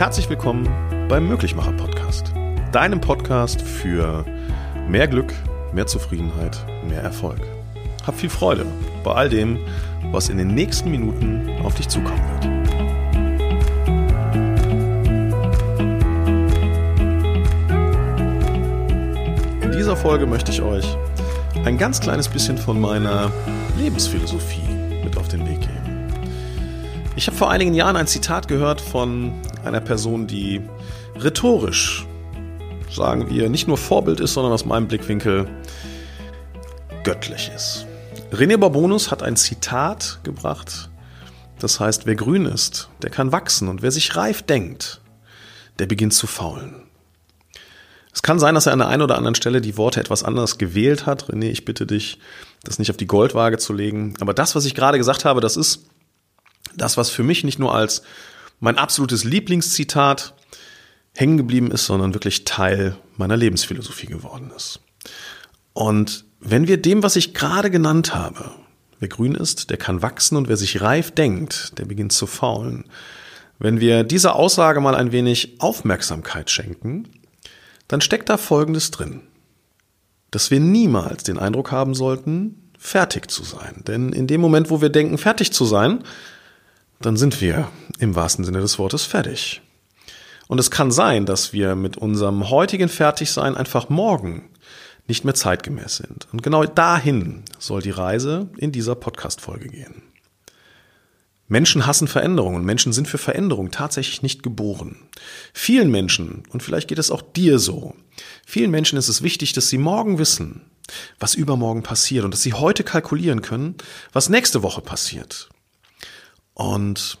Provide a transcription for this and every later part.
Herzlich willkommen beim Möglichmacher Podcast, deinem Podcast für mehr Glück, mehr Zufriedenheit, mehr Erfolg. Hab viel Freude bei all dem, was in den nächsten Minuten auf dich zukommen wird. In dieser Folge möchte ich euch ein ganz kleines bisschen von meiner Lebensphilosophie mit auf den Weg geben. Ich habe vor einigen Jahren ein Zitat gehört von einer Person, die rhetorisch, sagen wir, nicht nur Vorbild ist, sondern aus meinem Blickwinkel göttlich ist. René Barbonus hat ein Zitat gebracht, das heißt, wer grün ist, der kann wachsen und wer sich reif denkt, der beginnt zu faulen. Es kann sein, dass er an der einen oder anderen Stelle die Worte etwas anders gewählt hat. René, ich bitte dich, das nicht auf die Goldwaage zu legen. Aber das, was ich gerade gesagt habe, das ist das, was für mich nicht nur als mein absolutes Lieblingszitat hängen geblieben ist, sondern wirklich Teil meiner Lebensphilosophie geworden ist. Und wenn wir dem, was ich gerade genannt habe, wer grün ist, der kann wachsen und wer sich reif denkt, der beginnt zu faulen. Wenn wir dieser Aussage mal ein wenig Aufmerksamkeit schenken, dann steckt da Folgendes drin. Dass wir niemals den Eindruck haben sollten, fertig zu sein. Denn in dem Moment, wo wir denken, fertig zu sein, dann sind wir im wahrsten Sinne des Wortes fertig. Und es kann sein, dass wir mit unserem heutigen Fertigsein einfach morgen nicht mehr zeitgemäß sind. Und genau dahin soll die Reise in dieser Podcast-Folge gehen. Menschen hassen Veränderungen und Menschen sind für Veränderung tatsächlich nicht geboren. Vielen Menschen, und vielleicht geht es auch dir so, vielen Menschen ist es wichtig, dass sie morgen wissen, was übermorgen passiert und dass sie heute kalkulieren können, was nächste Woche passiert. Und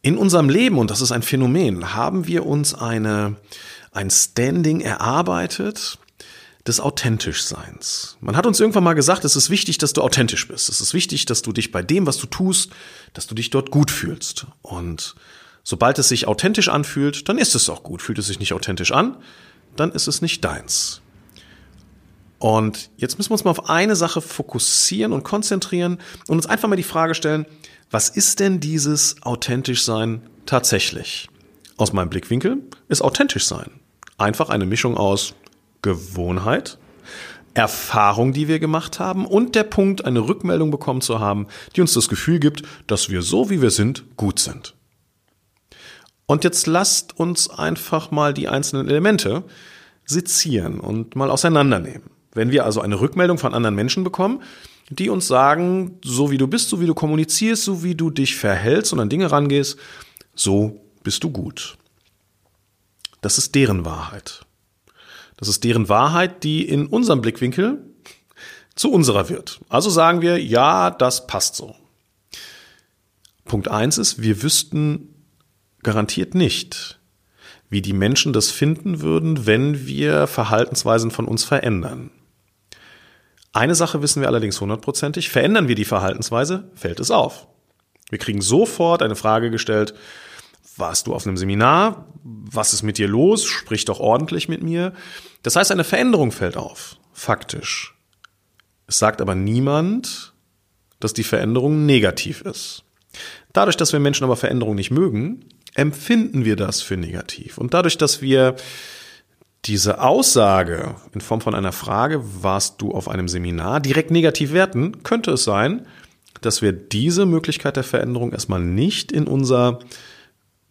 in unserem Leben, und das ist ein Phänomen, haben wir uns eine, ein Standing erarbeitet des Authentischseins. Man hat uns irgendwann mal gesagt, es ist wichtig, dass du authentisch bist. Es ist wichtig, dass du dich bei dem, was du tust, dass du dich dort gut fühlst. Und sobald es sich authentisch anfühlt, dann ist es auch gut. Fühlt es sich nicht authentisch an, dann ist es nicht deins. Und jetzt müssen wir uns mal auf eine Sache fokussieren und konzentrieren und uns einfach mal die Frage stellen, was ist denn dieses authentisch sein tatsächlich? Aus meinem Blickwinkel ist authentisch sein einfach eine Mischung aus Gewohnheit, Erfahrung, die wir gemacht haben und der Punkt, eine Rückmeldung bekommen zu haben, die uns das Gefühl gibt, dass wir so wie wir sind, gut sind. Und jetzt lasst uns einfach mal die einzelnen Elemente sezieren und mal auseinandernehmen. Wenn wir also eine Rückmeldung von anderen Menschen bekommen, die uns sagen, so wie du bist, so wie du kommunizierst, so wie du dich verhältst und an Dinge rangehst, so bist du gut. Das ist deren Wahrheit. Das ist deren Wahrheit, die in unserem Blickwinkel zu unserer wird. Also sagen wir, ja, das passt so. Punkt eins ist, wir wüssten garantiert nicht, wie die Menschen das finden würden, wenn wir Verhaltensweisen von uns verändern. Eine Sache wissen wir allerdings hundertprozentig. Verändern wir die Verhaltensweise, fällt es auf. Wir kriegen sofort eine Frage gestellt, warst du auf einem Seminar? Was ist mit dir los? Sprich doch ordentlich mit mir. Das heißt, eine Veränderung fällt auf, faktisch. Es sagt aber niemand, dass die Veränderung negativ ist. Dadurch, dass wir Menschen aber Veränderung nicht mögen, empfinden wir das für negativ. Und dadurch, dass wir diese Aussage in Form von einer Frage, warst du auf einem Seminar, direkt negativ werten, könnte es sein, dass wir diese Möglichkeit der Veränderung erstmal nicht in unser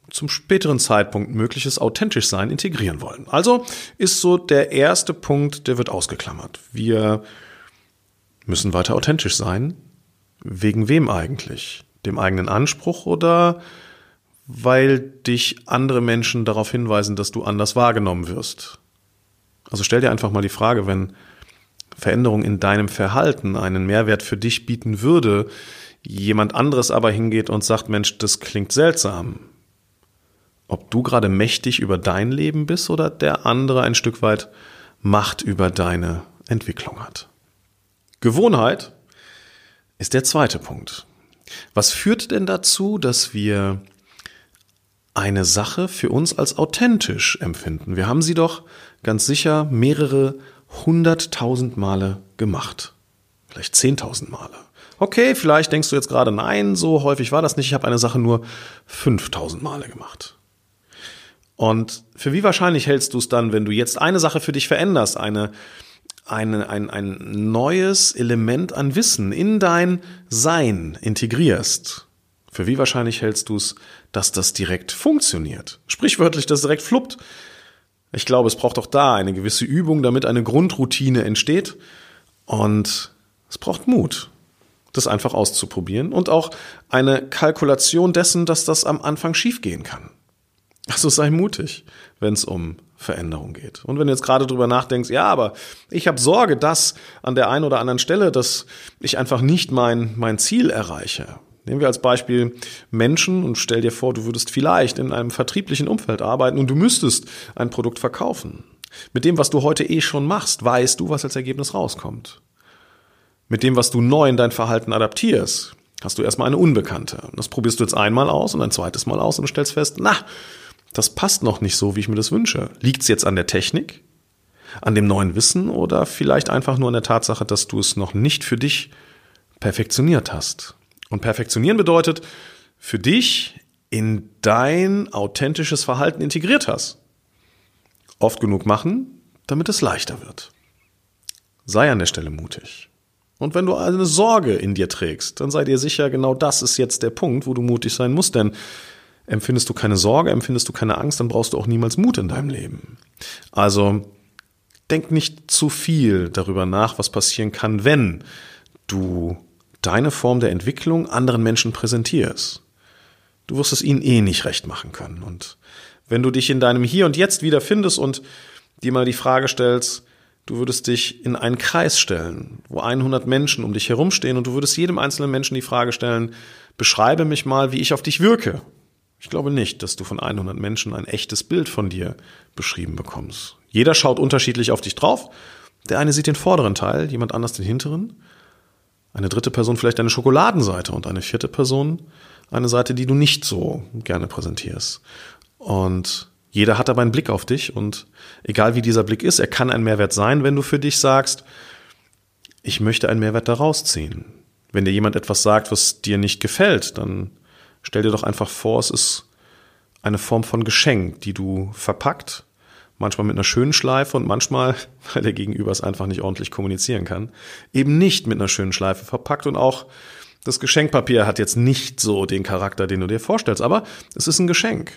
zum späteren Zeitpunkt mögliches authentisch sein integrieren wollen. Also ist so der erste Punkt, der wird ausgeklammert. Wir müssen weiter authentisch sein. Wegen wem eigentlich? Dem eigenen Anspruch oder weil dich andere Menschen darauf hinweisen, dass du anders wahrgenommen wirst. Also stell dir einfach mal die Frage, wenn Veränderung in deinem Verhalten einen Mehrwert für dich bieten würde, jemand anderes aber hingeht und sagt, Mensch, das klingt seltsam. Ob du gerade mächtig über dein Leben bist oder der andere ein Stück weit Macht über deine Entwicklung hat. Gewohnheit ist der zweite Punkt. Was führt denn dazu, dass wir eine Sache für uns als authentisch empfinden. Wir haben sie doch ganz sicher mehrere hunderttausend Male gemacht. Vielleicht zehntausend Male. Okay, vielleicht denkst du jetzt gerade, nein, so häufig war das nicht. Ich habe eine Sache nur 5000 Male gemacht. Und für wie wahrscheinlich hältst du es dann, wenn du jetzt eine Sache für dich veränderst, eine, eine, ein, ein neues Element an Wissen in dein Sein integrierst? Für wie wahrscheinlich hältst du es, dass das direkt funktioniert? Sprichwörtlich, dass es direkt fluppt. Ich glaube, es braucht auch da eine gewisse Übung, damit eine Grundroutine entsteht. Und es braucht Mut, das einfach auszuprobieren und auch eine Kalkulation dessen, dass das am Anfang schiefgehen kann. Also sei mutig, wenn es um Veränderung geht. Und wenn du jetzt gerade drüber nachdenkst, ja, aber ich habe Sorge, dass an der einen oder anderen Stelle, dass ich einfach nicht mein, mein Ziel erreiche. Nehmen wir als Beispiel Menschen und stell dir vor, du würdest vielleicht in einem vertrieblichen Umfeld arbeiten und du müsstest ein Produkt verkaufen. Mit dem, was du heute eh schon machst, weißt du, was als Ergebnis rauskommt. Mit dem, was du neu in dein Verhalten adaptierst, hast du erstmal eine Unbekannte. Das probierst du jetzt einmal aus und ein zweites Mal aus und stellst fest, na, das passt noch nicht so, wie ich mir das wünsche. Liegt es jetzt an der Technik, an dem neuen Wissen oder vielleicht einfach nur an der Tatsache, dass du es noch nicht für dich perfektioniert hast? Und perfektionieren bedeutet, für dich in dein authentisches Verhalten integriert hast. Oft genug machen, damit es leichter wird. Sei an der Stelle mutig. Und wenn du eine Sorge in dir trägst, dann sei dir sicher, genau das ist jetzt der Punkt, wo du mutig sein musst, denn empfindest du keine Sorge, empfindest du keine Angst, dann brauchst du auch niemals Mut in deinem Leben. Also denk nicht zu viel darüber nach, was passieren kann, wenn du deine Form der Entwicklung anderen Menschen präsentierst. Du wirst es ihnen eh nicht recht machen können. Und wenn du dich in deinem Hier und Jetzt wiederfindest und dir mal die Frage stellst, du würdest dich in einen Kreis stellen, wo 100 Menschen um dich herumstehen und du würdest jedem einzelnen Menschen die Frage stellen, beschreibe mich mal, wie ich auf dich wirke. Ich glaube nicht, dass du von 100 Menschen ein echtes Bild von dir beschrieben bekommst. Jeder schaut unterschiedlich auf dich drauf. Der eine sieht den vorderen Teil, jemand anders den hinteren eine dritte Person vielleicht eine Schokoladenseite und eine vierte Person eine Seite, die du nicht so gerne präsentierst. Und jeder hat aber einen Blick auf dich und egal wie dieser Blick ist, er kann ein Mehrwert sein, wenn du für dich sagst, ich möchte einen Mehrwert daraus ziehen. Wenn dir jemand etwas sagt, was dir nicht gefällt, dann stell dir doch einfach vor, es ist eine Form von Geschenk, die du verpackt manchmal mit einer schönen Schleife und manchmal, weil der Gegenüber es einfach nicht ordentlich kommunizieren kann, eben nicht mit einer schönen Schleife verpackt und auch das Geschenkpapier hat jetzt nicht so den Charakter, den du dir vorstellst, aber es ist ein Geschenk.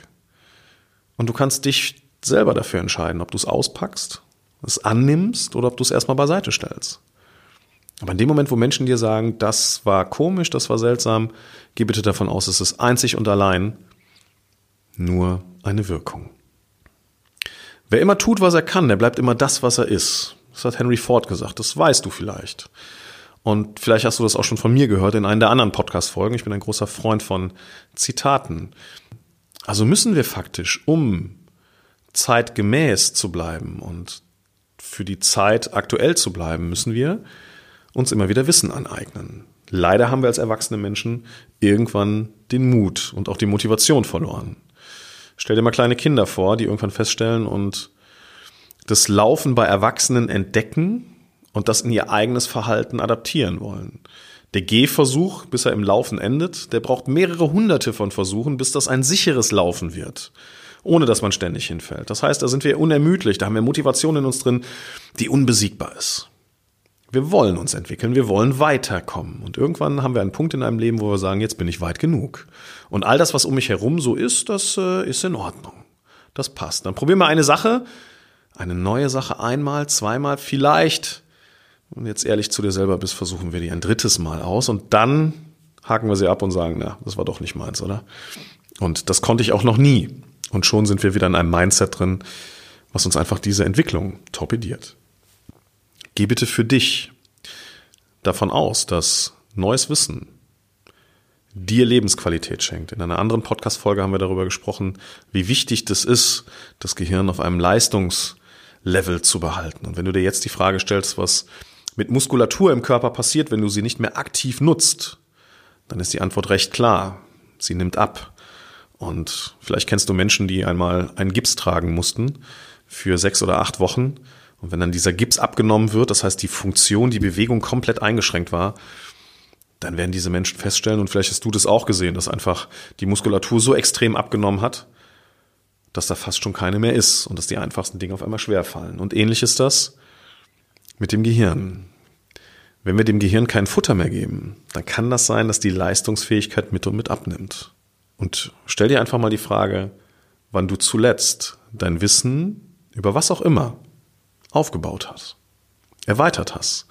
Und du kannst dich selber dafür entscheiden, ob du es auspackst, es annimmst oder ob du es erstmal beiseite stellst. Aber in dem Moment, wo Menschen dir sagen, das war komisch, das war seltsam, geh bitte davon aus, es ist einzig und allein nur eine Wirkung. Wer immer tut, was er kann, der bleibt immer das, was er ist. Das hat Henry Ford gesagt. Das weißt du vielleicht. Und vielleicht hast du das auch schon von mir gehört in einer der anderen Podcast-Folgen. Ich bin ein großer Freund von Zitaten. Also müssen wir faktisch, um zeitgemäß zu bleiben und für die Zeit aktuell zu bleiben, müssen wir uns immer wieder Wissen aneignen. Leider haben wir als erwachsene Menschen irgendwann den Mut und auch die Motivation verloren. Stell dir mal kleine Kinder vor, die irgendwann feststellen und das Laufen bei Erwachsenen entdecken und das in ihr eigenes Verhalten adaptieren wollen. Der Gehversuch, bis er im Laufen endet, der braucht mehrere hunderte von Versuchen, bis das ein sicheres Laufen wird, ohne dass man ständig hinfällt. Das heißt, da sind wir unermüdlich, da haben wir Motivation in uns drin, die unbesiegbar ist. Wir wollen uns entwickeln, wir wollen weiterkommen. Und irgendwann haben wir einen Punkt in einem Leben, wo wir sagen, jetzt bin ich weit genug. Und all das, was um mich herum so ist, das äh, ist in Ordnung. Das passt. Dann probieren wir eine Sache, eine neue Sache einmal, zweimal, vielleicht, und jetzt ehrlich zu dir selber bist, versuchen wir die ein drittes Mal aus und dann haken wir sie ab und sagen, na, das war doch nicht meins, oder? Und das konnte ich auch noch nie. Und schon sind wir wieder in einem Mindset drin, was uns einfach diese Entwicklung torpediert. Geh bitte für dich davon aus, dass neues Wissen dir Lebensqualität schenkt. In einer anderen Podcast-Folge haben wir darüber gesprochen, wie wichtig das ist, das Gehirn auf einem Leistungslevel zu behalten. Und wenn du dir jetzt die Frage stellst, was mit Muskulatur im Körper passiert, wenn du sie nicht mehr aktiv nutzt, dann ist die Antwort recht klar. Sie nimmt ab. Und vielleicht kennst du Menschen, die einmal einen Gips tragen mussten für sechs oder acht Wochen und wenn dann dieser Gips abgenommen wird, das heißt die Funktion, die Bewegung komplett eingeschränkt war, dann werden diese Menschen feststellen, und vielleicht hast du das auch gesehen, dass einfach die Muskulatur so extrem abgenommen hat, dass da fast schon keine mehr ist und dass die einfachsten Dinge auf einmal schwer fallen. Und ähnlich ist das mit dem Gehirn. Wenn wir dem Gehirn kein Futter mehr geben, dann kann das sein, dass die Leistungsfähigkeit mit und mit abnimmt. Und stell dir einfach mal die Frage, wann du zuletzt dein Wissen über was auch immer aufgebaut hast, erweitert hast.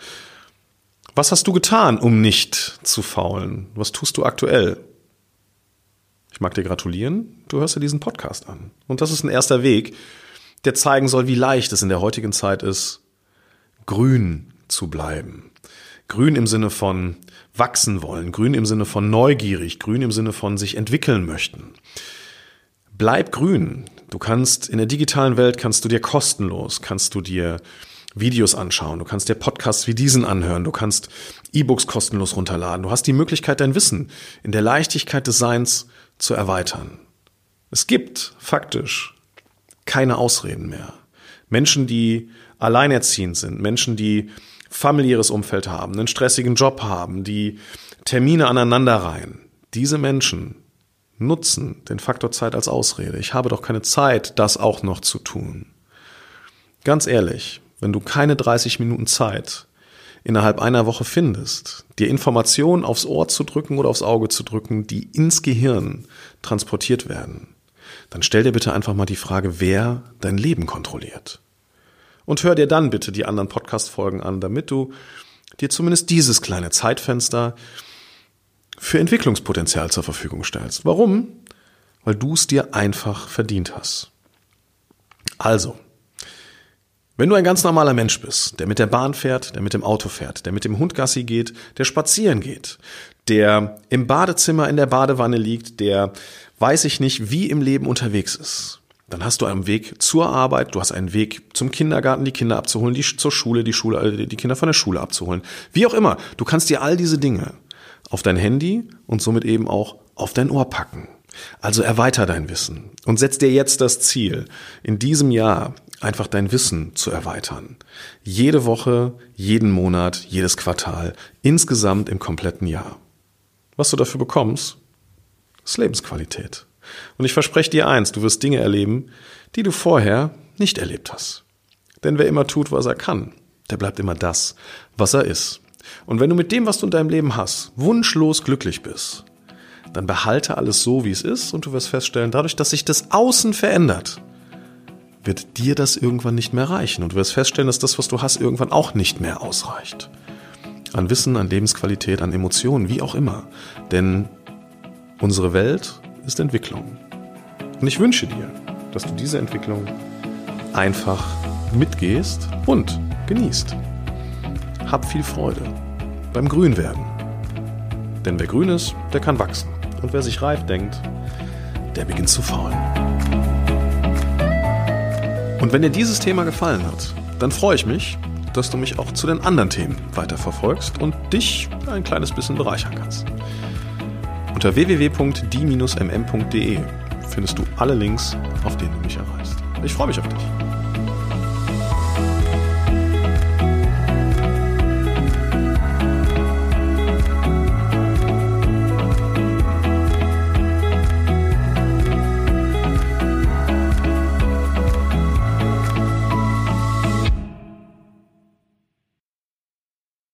Was hast du getan, um nicht zu faulen? Was tust du aktuell? Ich mag dir gratulieren, du hörst dir diesen Podcast an. Und das ist ein erster Weg, der zeigen soll, wie leicht es in der heutigen Zeit ist, grün zu bleiben. Grün im Sinne von wachsen wollen, grün im Sinne von neugierig, grün im Sinne von sich entwickeln möchten. Bleib grün. Du kannst in der digitalen Welt kannst du dir kostenlos, kannst du dir Videos anschauen, du kannst dir Podcasts wie diesen anhören, du kannst E-Books kostenlos runterladen. Du hast die Möglichkeit, dein Wissen in der Leichtigkeit des Seins zu erweitern. Es gibt faktisch keine Ausreden mehr. Menschen, die alleinerziehend sind, Menschen, die familiäres Umfeld haben, einen stressigen Job haben, die Termine aneinanderreihen. Diese Menschen nutzen den Faktor Zeit als Ausrede. Ich habe doch keine Zeit, das auch noch zu tun. Ganz ehrlich, wenn du keine 30 Minuten Zeit innerhalb einer Woche findest, dir Informationen aufs Ohr zu drücken oder aufs Auge zu drücken, die ins Gehirn transportiert werden, dann stell dir bitte einfach mal die Frage, wer dein Leben kontrolliert. Und hör dir dann bitte die anderen Podcast-Folgen an, damit du dir zumindest dieses kleine Zeitfenster für Entwicklungspotenzial zur Verfügung stellst. Warum? Weil du es dir einfach verdient hast. Also, wenn du ein ganz normaler Mensch bist, der mit der Bahn fährt, der mit dem Auto fährt, der mit dem Hund Gassi geht, der spazieren geht, der im Badezimmer in der Badewanne liegt, der weiß ich nicht, wie im Leben unterwegs ist, dann hast du einen Weg zur Arbeit, du hast einen Weg zum Kindergarten, die Kinder abzuholen, die zur Schule, die Schule, äh, die Kinder von der Schule abzuholen. Wie auch immer, du kannst dir all diese Dinge auf dein Handy und somit eben auch auf dein Ohr packen. Also erweiter dein Wissen und setz dir jetzt das Ziel, in diesem Jahr einfach dein Wissen zu erweitern. Jede Woche, jeden Monat, jedes Quartal, insgesamt im kompletten Jahr. Was du dafür bekommst, ist Lebensqualität. Und ich verspreche dir eins, du wirst Dinge erleben, die du vorher nicht erlebt hast. Denn wer immer tut, was er kann, der bleibt immer das, was er ist. Und wenn du mit dem, was du in deinem Leben hast, wunschlos glücklich bist, dann behalte alles so, wie es ist und du wirst feststellen, dadurch, dass sich das Außen verändert, wird dir das irgendwann nicht mehr reichen und du wirst feststellen, dass das, was du hast, irgendwann auch nicht mehr ausreicht. An Wissen, an Lebensqualität, an Emotionen, wie auch immer. Denn unsere Welt ist Entwicklung. Und ich wünsche dir, dass du diese Entwicklung einfach mitgehst und genießt. Hab viel Freude beim Grünwerden. Denn wer grün ist, der kann wachsen. Und wer sich reif denkt, der beginnt zu faulen. Und wenn dir dieses Thema gefallen hat, dann freue ich mich, dass du mich auch zu den anderen Themen weiterverfolgst und dich ein kleines bisschen bereichern kannst. Unter www.die-mm.de findest du alle Links, auf denen du mich erreichst. Ich freue mich auf dich.